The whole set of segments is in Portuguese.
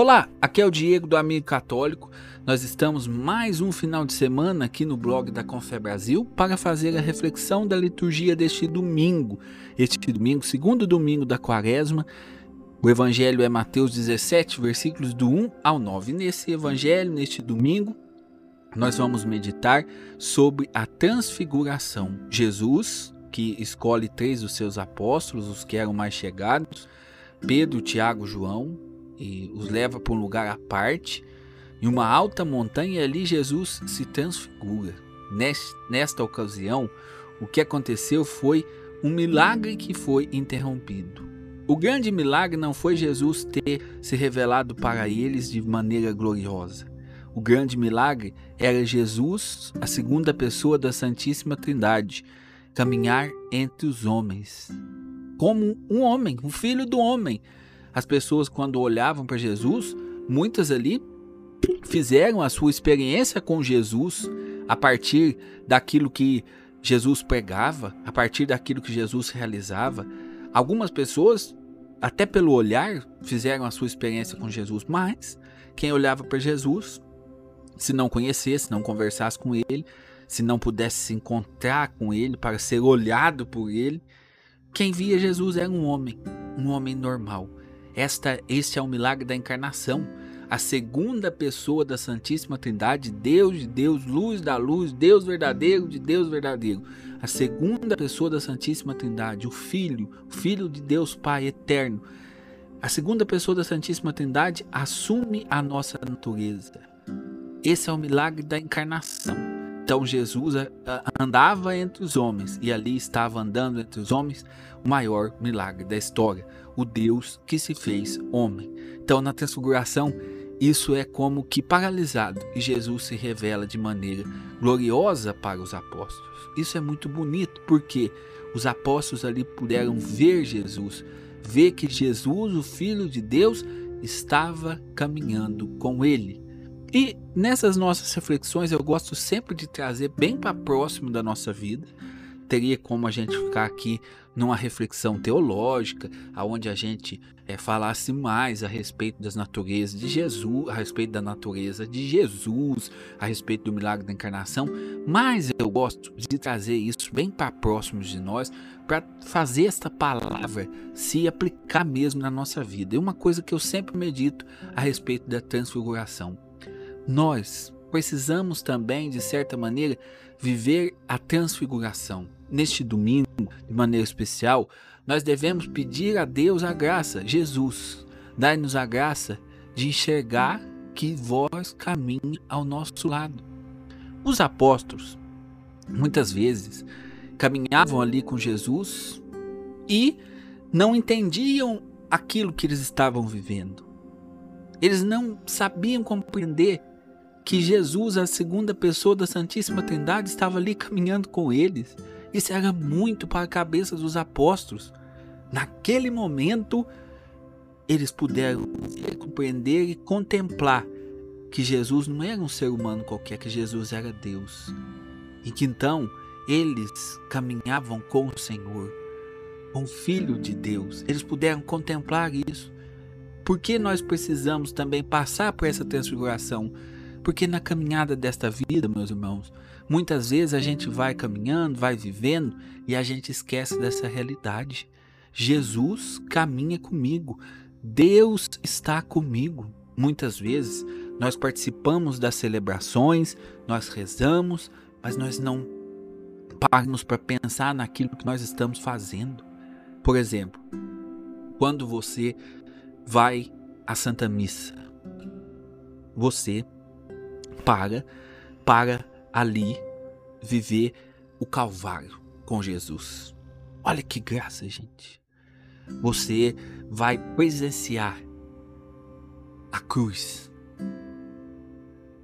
Olá, aqui é o Diego do Amigo Católico. Nós estamos mais um final de semana aqui no blog da Confé Brasil para fazer a reflexão da liturgia deste domingo. Este domingo, segundo domingo da quaresma, o evangelho é Mateus 17, versículos do 1 ao 9. Nesse evangelho, neste domingo, nós vamos meditar sobre a transfiguração. Jesus, que escolhe três dos seus apóstolos, os que eram mais chegados, Pedro, Tiago, João, e os leva para um lugar à parte, em uma alta montanha, ali Jesus se transfigura. Nesta ocasião, o que aconteceu foi um milagre que foi interrompido. O grande milagre não foi Jesus ter se revelado para eles de maneira gloriosa. O grande milagre era Jesus, a segunda pessoa da Santíssima Trindade, caminhar entre os homens. Como um homem, um filho do homem. As pessoas, quando olhavam para Jesus, muitas ali fizeram a sua experiência com Jesus a partir daquilo que Jesus pregava, a partir daquilo que Jesus realizava. Algumas pessoas, até pelo olhar, fizeram a sua experiência com Jesus, mas quem olhava para Jesus, se não conhecesse, não conversasse com ele, se não pudesse se encontrar com ele para ser olhado por ele, quem via Jesus era um homem, um homem normal. Esta, este é o milagre da encarnação a segunda pessoa da Santíssima Trindade, Deus de Deus, luz da luz, Deus verdadeiro de Deus verdadeiro. A segunda pessoa da Santíssima Trindade, o Filho, o Filho de Deus Pai eterno. A segunda pessoa da Santíssima Trindade assume a nossa natureza. Esse é o milagre da encarnação. Então Jesus andava entre os homens e ali estava andando entre os homens o maior milagre da história, o Deus que se fez homem. Então na transfiguração isso é como que paralisado e Jesus se revela de maneira gloriosa para os apóstolos. Isso é muito bonito porque os apóstolos ali puderam ver Jesus, ver que Jesus, o Filho de Deus, estava caminhando com ele. E nessas nossas reflexões eu gosto sempre de trazer bem para próximo da nossa vida teria como a gente ficar aqui numa reflexão teológica, aonde a gente é, falasse mais a respeito das naturezas de Jesus, a respeito da natureza de Jesus, a respeito do milagre da encarnação, mas eu gosto de trazer isso bem para próximos de nós, para fazer esta palavra se aplicar mesmo na nossa vida. É uma coisa que eu sempre medito a respeito da transfiguração. Nós precisamos também, de certa maneira, viver a transfiguração neste domingo, de maneira especial, nós devemos pedir a Deus a graça, Jesus, dai-nos a graça de enxergar que vós caminhe ao nosso lado. Os apóstolos, muitas vezes, caminhavam ali com Jesus e não entendiam aquilo que eles estavam vivendo. Eles não sabiam compreender que Jesus, a segunda pessoa da Santíssima Trindade, estava ali caminhando com eles isso era muito para a cabeça dos apóstolos. Naquele momento, eles puderam compreender e contemplar que Jesus não era um ser humano qualquer, que Jesus era Deus. E que então eles caminhavam com o Senhor, com o Filho de Deus. Eles puderam contemplar isso. Por que nós precisamos também passar por essa transfiguração? Porque na caminhada desta vida, meus irmãos, Muitas vezes a gente vai caminhando, vai vivendo e a gente esquece dessa realidade. Jesus caminha comigo, Deus está comigo. Muitas vezes nós participamos das celebrações, nós rezamos, mas nós não paramos para pensar naquilo que nós estamos fazendo. Por exemplo, quando você vai à Santa Missa, você para para ali viver o Calvário com Jesus. Olha que graça, gente. Você vai presenciar a cruz.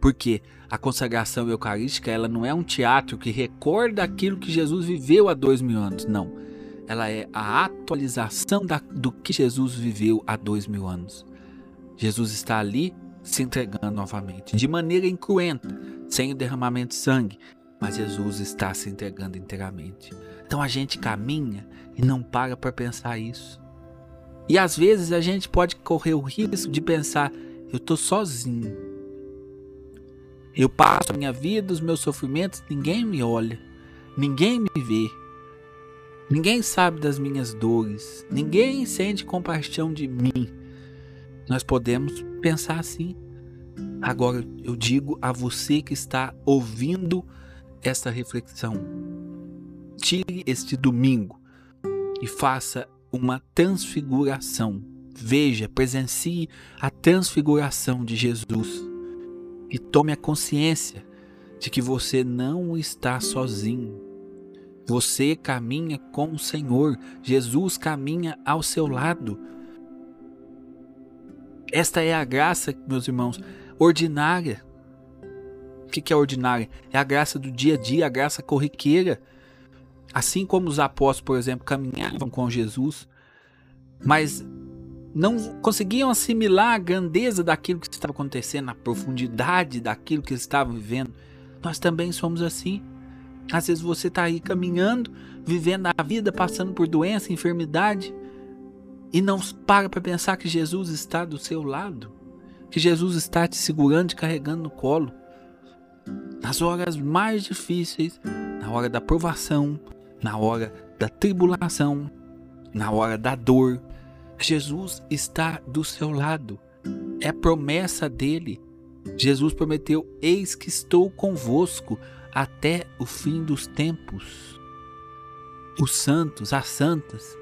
Porque a consagração eucarística ela não é um teatro que recorda aquilo que Jesus viveu há dois mil anos. Não. Ela é a atualização da, do que Jesus viveu há dois mil anos. Jesus está ali se entregando novamente, de maneira incruenta, sem o derramamento de sangue, mas Jesus está se entregando inteiramente. Então a gente caminha e não para para pensar isso. E às vezes a gente pode correr o risco de pensar: Eu tô sozinho. Eu passo a minha vida, os meus sofrimentos, ninguém me olha, ninguém me vê. Ninguém sabe das minhas dores, ninguém sente compaixão de mim. Nós podemos pensar assim. Agora eu digo a você que está ouvindo esta reflexão: tire este domingo e faça uma transfiguração. Veja, presencie a transfiguração de Jesus e tome a consciência de que você não está sozinho. Você caminha com o Senhor, Jesus caminha ao seu lado. Esta é a graça, meus irmãos, ordinária. O que é ordinária? É a graça do dia a dia, a graça corriqueira. Assim como os apóstolos, por exemplo, caminhavam com Jesus, mas não conseguiam assimilar a grandeza daquilo que estava acontecendo, a profundidade daquilo que eles estavam vivendo. Nós também somos assim. Às vezes você está aí caminhando, vivendo a vida, passando por doença, enfermidade, e não para para pensar que Jesus está do seu lado, que Jesus está te segurando, te carregando no colo. Nas horas mais difíceis, na hora da provação, na hora da tribulação, na hora da dor, Jesus está do seu lado. É promessa dele. Jesus prometeu: Eis que estou convosco até o fim dos tempos. Os santos, as santas,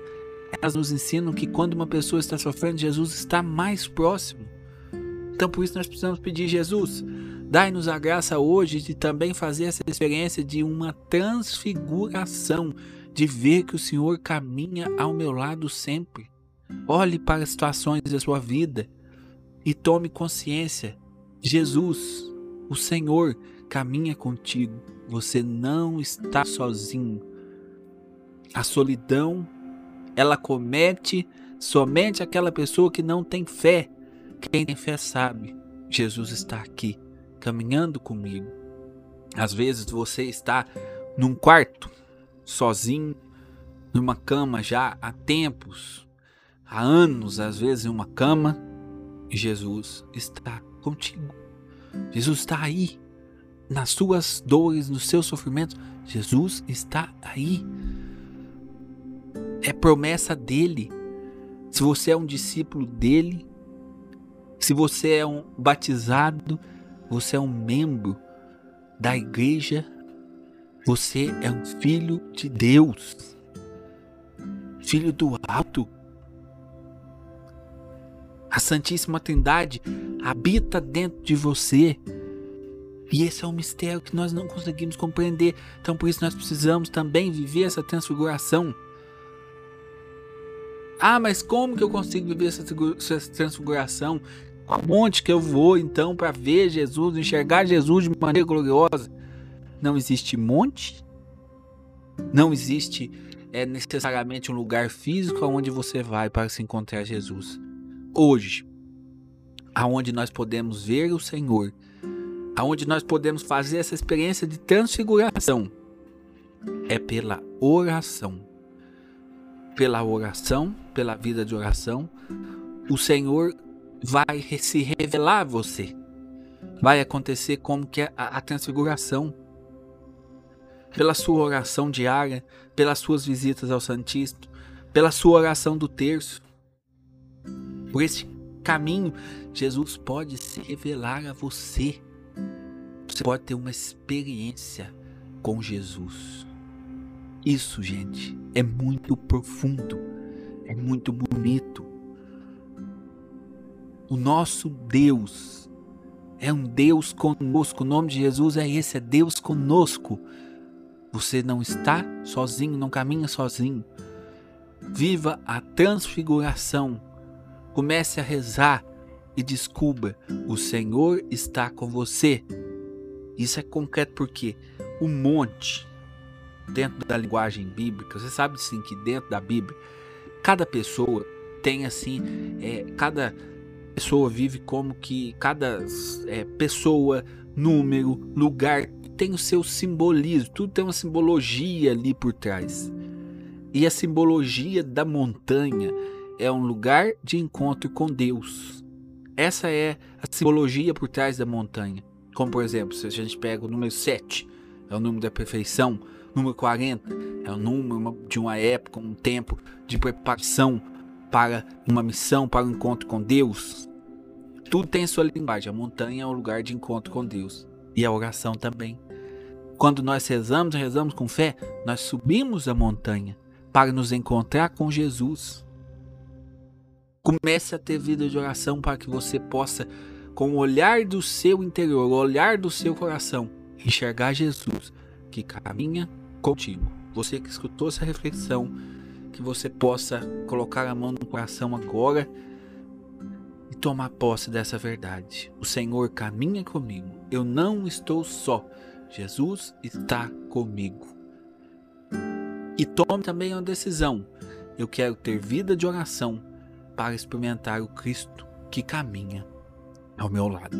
elas nos ensinam que quando uma pessoa está sofrendo, Jesus está mais próximo. Então por isso nós precisamos pedir Jesus, dai-nos a graça hoje de também fazer essa experiência de uma transfiguração, de ver que o Senhor caminha ao meu lado sempre. Olhe para as situações da sua vida e tome consciência. Jesus, o Senhor, caminha contigo. Você não está sozinho. A solidão, ela comete somente aquela pessoa que não tem fé. Quem tem fé sabe, Jesus está aqui, caminhando comigo. Às vezes você está num quarto, sozinho, numa cama já há tempos, há anos, às vezes em uma cama, e Jesus está contigo. Jesus está aí nas suas dores, nos seus sofrimentos, Jesus está aí. É promessa dele. Se você é um discípulo dele, se você é um batizado, você é um membro da igreja, você é um filho de Deus, filho do alto. A Santíssima Trindade habita dentro de você. E esse é um mistério que nós não conseguimos compreender. Então, por isso, nós precisamos também viver essa transfiguração. Ah, mas como que eu consigo viver essa transfiguração? Aonde que eu vou então para ver Jesus, enxergar Jesus de maneira gloriosa? Não existe monte, não existe é, necessariamente um lugar físico aonde você vai para se encontrar Jesus. Hoje, aonde nós podemos ver o Senhor aonde nós podemos fazer essa experiência de transfiguração é pela oração. Pela oração, pela vida de oração, o Senhor vai se revelar a você. Vai acontecer como que é a, a transfiguração. Pela sua oração diária, pelas suas visitas ao Santíssimo, pela sua oração do terço. Por esse caminho, Jesus pode se revelar a você. Você pode ter uma experiência com Jesus. Isso, gente, é muito profundo, é muito bonito. O nosso Deus é um Deus conosco. O nome de Jesus é esse, é Deus conosco. Você não está sozinho, não caminha sozinho. Viva a transfiguração. Comece a rezar e descubra: o Senhor está com você. Isso é concreto porque o monte, dentro da linguagem bíblica, você sabe sim que dentro da Bíblia, cada pessoa tem assim, é, cada pessoa vive como que cada é, pessoa, número, lugar tem o seu simbolismo, tudo tem uma simbologia ali por trás. E a simbologia da montanha é um lugar de encontro com Deus. Essa é a simbologia por trás da montanha. Como por exemplo, se a gente pega o número 7, é o número da perfeição, número 40 é o número de uma época, um tempo de preparação para uma missão, para um encontro com Deus. Tudo tem sua linguagem. A montanha é o lugar de encontro com Deus. E a oração também. Quando nós rezamos, rezamos com fé, nós subimos a montanha para nos encontrar com Jesus. Comece a ter vida de oração para que você possa, com o olhar do seu interior, o olhar do seu coração, enxergar Jesus que caminha contigo. Você que escutou essa reflexão, que você possa colocar a mão no coração agora e tomar posse dessa verdade. O Senhor caminha comigo. Eu não estou só. Jesus está comigo. E tome também uma decisão. Eu quero ter vida de oração para experimentar o Cristo que caminha ao meu lado.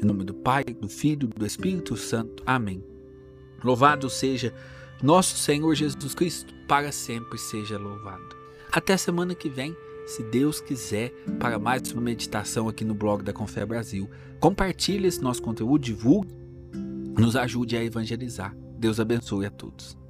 Em nome do Pai, do Filho do Espírito Santo. Amém. Louvado seja nosso Senhor Jesus Cristo, para sempre seja louvado. Até semana que vem, se Deus quiser, para mais uma meditação aqui no blog da Confé Brasil. Compartilhe esse nosso conteúdo, divulgue, nos ajude a evangelizar. Deus abençoe a todos.